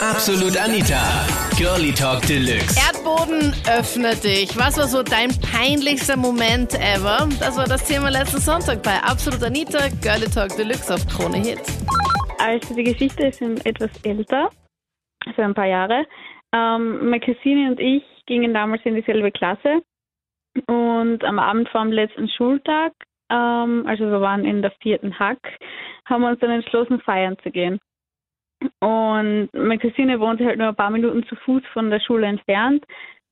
Absolut Anita. Girlie Talk Deluxe. Erdboden, öffne dich. Was war so dein peinlichster Moment ever? Das war das Thema letzten Sonntag bei Absolut Anita, Girlie Talk Deluxe auf Krone Hits. Also die Geschichte ist etwas älter, also ein paar Jahre. Ähm, meine Cousine und ich gingen damals in dieselbe Klasse und am Abend vor dem letzten Schultag, ähm, also wir waren in der vierten Hack, haben wir uns dann entschlossen, feiern zu gehen. Und meine Cousine wohnt halt nur ein paar Minuten zu Fuß von der Schule entfernt.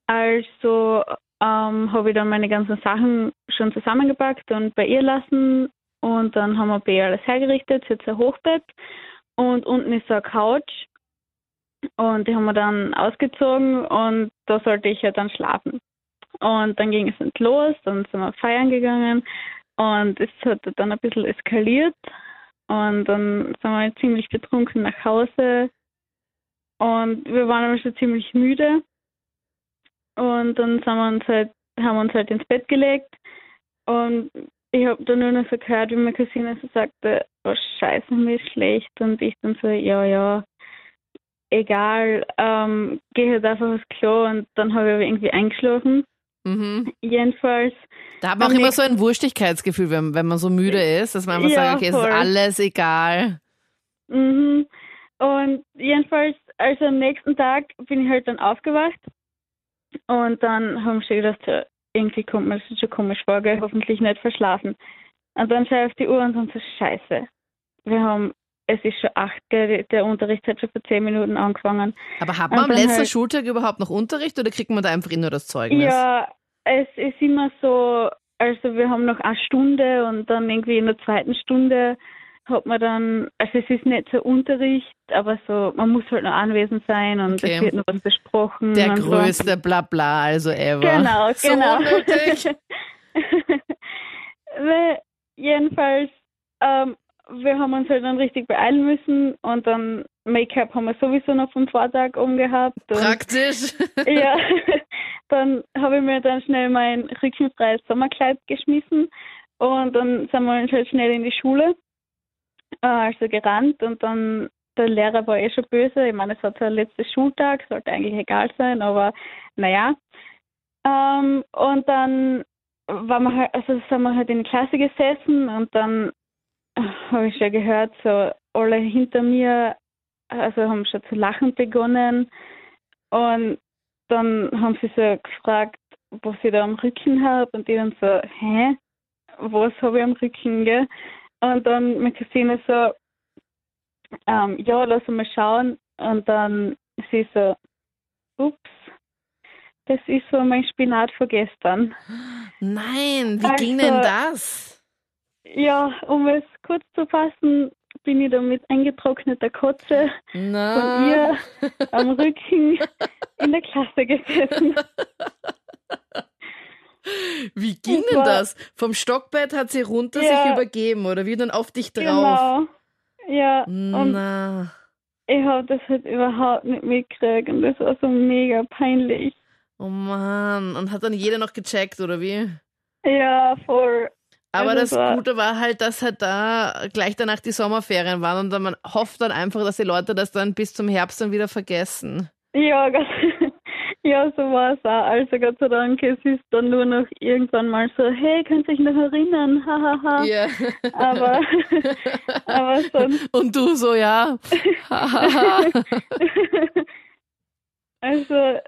Also ähm, habe ich dann meine ganzen Sachen schon zusammengepackt und bei ihr lassen. Und dann haben wir bei ihr alles hergerichtet. Sie hat ein Hochbett und unten ist so eine Couch. Und die haben wir dann ausgezogen und da sollte ich ja dann schlafen. Und dann ging es los, dann sind wir feiern gegangen und es hat dann ein bisschen eskaliert. Und dann sind wir ziemlich betrunken nach Hause. Und wir waren aber schon ziemlich müde. Und dann sind wir uns halt, haben wir uns halt ins Bett gelegt. Und ich habe dann nur noch so gehört, wie meine Cousine so sagte, oh scheiße, mir ist schlecht. Und ich dann so, ja, ja, egal, ähm, geh halt einfach aufs Klo. Und dann habe ich aber irgendwie eingeschlafen. Mhm. Jedenfalls. Da hat man auch immer so ein Wurstigkeitsgefühl, wenn, wenn man so müde ist, dass man einfach ja, sagt, okay, voll. es ist alles egal. Mhm. Und jedenfalls, also am nächsten Tag bin ich halt dann aufgewacht und dann haben sie gedacht, irgendwie kommt mir das schon komisch vor, gell? hoffentlich nicht verschlafen. Und dann schaue ich auf die Uhr und dann so, scheiße, wir haben, es ist schon acht, gell? der Unterricht hat schon vor zehn Minuten angefangen. Aber hat man am letzten halt, Schultag überhaupt noch Unterricht oder kriegt man da einfach nur das Zeugnis? Ja, es ist immer so, also wir haben noch eine Stunde und dann irgendwie in der zweiten Stunde hat man dann, also es ist nicht so Unterricht, aber so, man muss halt noch anwesend sein und okay. es wird noch was besprochen. Der größte so. Blabla, also ever. Genau, so genau. Jedenfalls, ähm, wir haben uns halt dann richtig beeilen müssen und dann Make-up haben wir sowieso noch vom Vortag umgehabt. Praktisch. ja, dann habe ich mir dann schnell mein rückenfreies Sommerkleid geschmissen und dann sind wir halt schnell in die Schule, äh, also gerannt und dann der Lehrer war eh schon böse. Ich meine, es war der letzte Schultag, sollte eigentlich egal sein, aber naja. Ähm, und dann waren wir halt, also sind wir halt in die Klasse gesessen und dann habe ich schon gehört, so alle hinter mir, also haben schon zu lachen begonnen und dann haben sie so gefragt, was ich da am Rücken habe und die dann so, hä, was habe ich am Rücken, gell? Und dann meine Cousine so, ähm, ja, lass mal schauen. Und dann sie so, ups, das ist so mein Spinat von gestern. Nein, wie also, ging denn das? Ja, um es kurz zu fassen, bin ich da mit eingetrockneter Kotze Na. von ihr am Rücken in der Klasse gesessen. Wie ging denn das? Vom Stockbett hat sie runter ja, sich übergeben oder wie dann auf dich drauf? Genau. Ja. Na. Und ich habe das halt überhaupt nicht mitgekriegt und das war so mega peinlich. Oh Mann. Und hat dann jeder noch gecheckt, oder wie? Ja, voll. Aber also das war Gute war halt, dass halt da gleich danach die Sommerferien waren und man hofft dann einfach, dass die Leute das dann bis zum Herbst dann wieder vergessen. Ja, Gott, ja, so war es auch. Also Gott sei Dank, es ist dann nur noch irgendwann mal so, hey, könnt ihr euch noch erinnern? Hahaha. Ja. Aber, aber sonst. Und du so, ja. also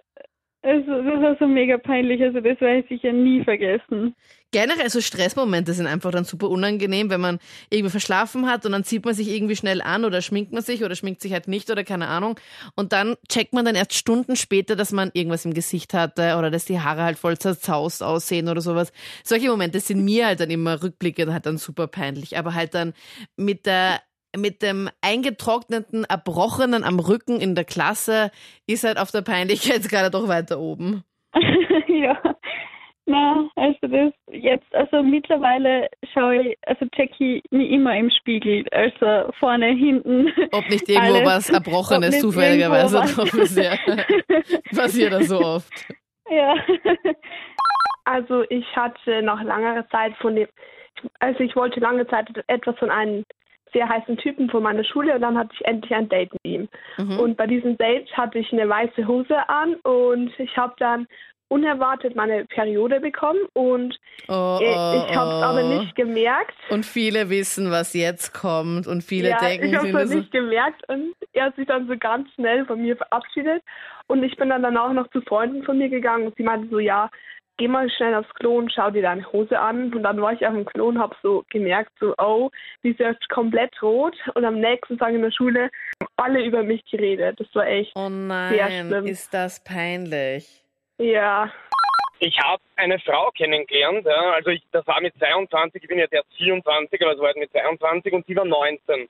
also, das war so mega peinlich, also das werde ich sicher nie vergessen. Generell so Stressmomente sind einfach dann super unangenehm, wenn man irgendwie verschlafen hat und dann zieht man sich irgendwie schnell an oder schminkt man sich oder schminkt sich halt nicht oder keine Ahnung. Und dann checkt man dann erst Stunden später, dass man irgendwas im Gesicht hatte oder dass die Haare halt voll zerzaust aussehen oder sowas. Solche Momente sind mir halt dann immer rückblickend halt dann super peinlich. Aber halt dann mit der mit dem eingetrockneten, erbrochenen am Rücken in der Klasse ist halt auf der Peinlichkeitsskala doch weiter oben. ja. Na, also das jetzt, also mittlerweile schaue ich, also ich mich immer im Spiegel, also vorne, hinten. Ob nicht irgendwo alles, was Erbrochenes zufälligerweise drauf ist, ja. Passiert das so oft. Ja. Also ich hatte nach langer Zeit von dem, also ich wollte lange Zeit etwas von einem sehr heißen Typen von meiner Schule und dann hatte ich endlich ein Date mit ihm. Mhm. Und bei diesem Date hatte ich eine weiße Hose an und ich habe dann unerwartet meine Periode bekommen und Oh, ich, oh, ich habe es aber oh. nicht gemerkt. Und viele wissen, was jetzt kommt und viele ja, denken, ich habe es nicht gemerkt und er hat sich dann so ganz schnell von mir verabschiedet und ich bin dann danach noch zu Freunden von mir gegangen und sie meinte so, ja, geh mal schnell aufs Klo und schau dir deine Hose an und dann war ich auf dem Klo und habe so gemerkt, so, oh, die ist jetzt komplett rot und am nächsten Tag in der Schule haben alle über mich geredet. Das war echt, oh Sehr nein, schlimm. ist das peinlich. ja, Ich habe eine Frau kennengelernt, ja, also ich, das war mit 22, ich bin jetzt erst 24, aber es war halt mit 22 und sie war 19.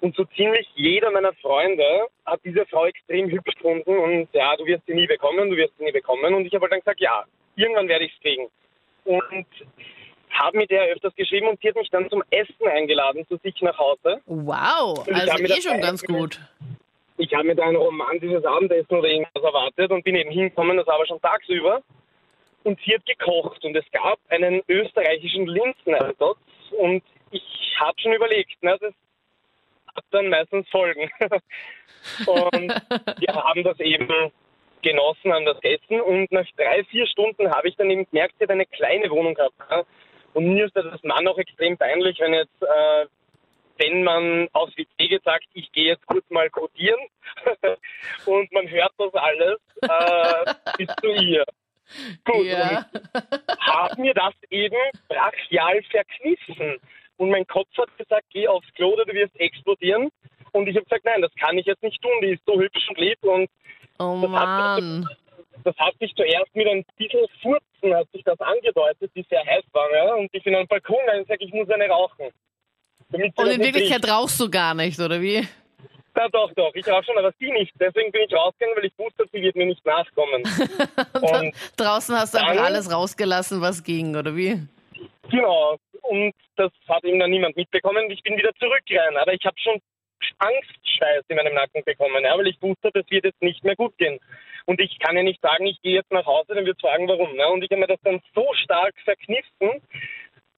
Und so ziemlich jeder meiner Freunde hat diese Frau extrem hübsch gefunden und ja, du wirst sie nie bekommen, du wirst sie nie bekommen. Und ich habe halt dann gesagt, ja, irgendwann werde ich es kriegen. Und habe mit der öfters geschrieben und sie hat mich dann zum Essen eingeladen zu sich nach Hause. Wow, ich also eh schon ganz gut. Ich habe mir da ein romantisches Abendessen oder irgendwas erwartet und bin eben hingekommen, das war aber schon tagsüber. Und sie hat gekocht und es gab einen österreichischen Linsenersatz und ich habe schon überlegt, na, das hat dann meistens Folgen. und wir haben das eben genossen an das Essen und nach drei, vier Stunden habe ich dann eben gemerkt, sie hat eine kleine Wohnung gehabt. Und mir ist das als Mann auch extrem peinlich, wenn jetzt äh, wenn man aufs WC gesagt, ich gehe jetzt kurz mal kodieren und man hört das alles äh, bis zu ihr. Gut, Ja. habe mir das eben brachial verkniffen. Und mein Kopf hat gesagt, geh aufs Klo oder du wirst explodieren. Und ich habe gesagt, nein, das kann ich jetzt nicht tun, die ist so hübsch und lieb. Und Oh Das hat Mann. das hat sich zuerst mit ein bisschen Furzen hat sich das angedeutet, die sehr heiß waren. Ja? Und ich bin am Balkon und gesagt, ich muss eine rauchen. Und in Wirklichkeit riecht. rauchst du gar nicht, oder wie? Ja, doch, doch. Ich rauche schon, aber sie nicht. Deswegen bin ich rausgegangen, weil ich wusste, sie wird mir nicht nachkommen. Und Draußen hast du einfach dann- alles rausgelassen, was ging, oder wie? genau. Und das hat eben dann niemand mitbekommen. Ich bin wieder zurückgerannt. Aber ich habe schon Angstschweiß in meinem Nacken bekommen, ja, weil ich wusste, das wird jetzt nicht mehr gut gehen. Und ich kann ja nicht sagen, ich gehe jetzt nach Hause, dann wird fragen, warum. Ne? Und ich habe mir das dann so stark verkniffen,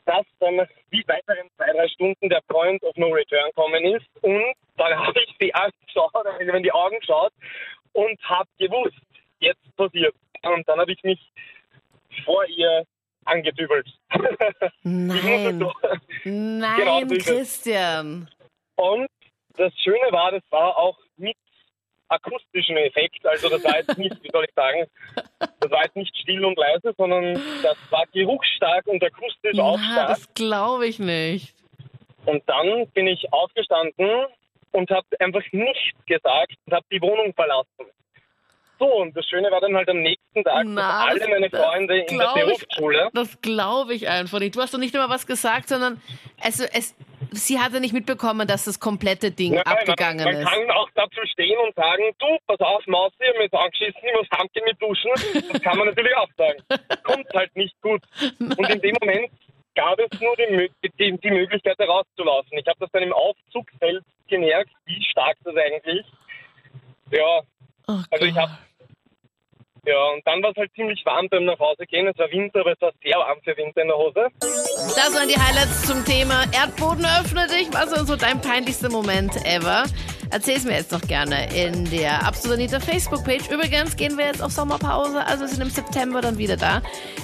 dass dann die weiteren zwei, drei Stunden der Point of No Return kommen ist. Und dann habe ich sie angeschaut, also in die Augen geschaut und habe gewusst, jetzt passiert. Und dann habe ich mich vor ihr angedübelt. Nein. Nein, Genau. Christian. Und das Schöne war, das war auch mit akustischem Effekt. Also das war jetzt nicht, wie soll ich sagen, das war jetzt nicht still und leise, sondern das war geruchsstark und akustisch auch stark. das glaube ich nicht. Und dann bin ich aufgestanden und habe einfach nichts gesagt und habe die Wohnung verlassen. So, und das Schöne war dann halt am nächsten Tag, Na, dass alle meine Freunde in der glaub ich- Berufsschule, Das glaube ich einfach nicht. Du hast doch nicht immer was gesagt, sondern also es, sie hatte nicht mitbekommen, dass das komplette Ding Nein, abgegangen man, man ist. kann auch dazu stehen und sagen, du, pass auf, Maus, ich hab mich jetzt angeschissen, ich muss heimgehen mit duschen. Das kann man natürlich auch sagen. Kommt halt nicht gut. Und in dem Moment gab es nur die, die, die Möglichkeit, da rauszulaufen. Ich habe das dann im Aufzug selbst gemerkt, wie stark das eigentlich. Ja, Oh also ich habe ja, und dann war es halt ziemlich warm beim nach Hause gehen. Es war Winter, aber es war sehr warm für Winter in der Hose. Das waren die Highlights zum Thema Erdboden öffne dich. Was war so dein peinlichster Moment ever? Erzähl's mir jetzt noch gerne in der Absolut Anita Facebook-Page. Übrigens gehen wir jetzt auf Sommerpause, also sind im September dann wieder da.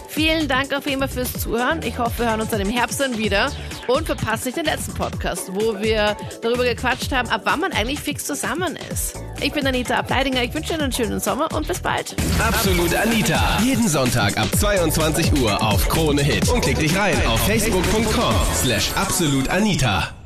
Vielen Dank auf jeden Fall fürs Zuhören. Ich hoffe, wir hören uns dann im Herbst dann wieder und verpasst nicht den letzten Podcast, wo wir darüber gequatscht haben, ab wann man eigentlich fix zusammen ist. Ich bin Anita Ableidinger. Ich wünsche Ihnen einen schönen Sommer und bis bald. Absolut Anita. Jeden Sonntag ab 22 Uhr auf Krone Hit. Und klick dich rein auf facebook.com slash absolutanita.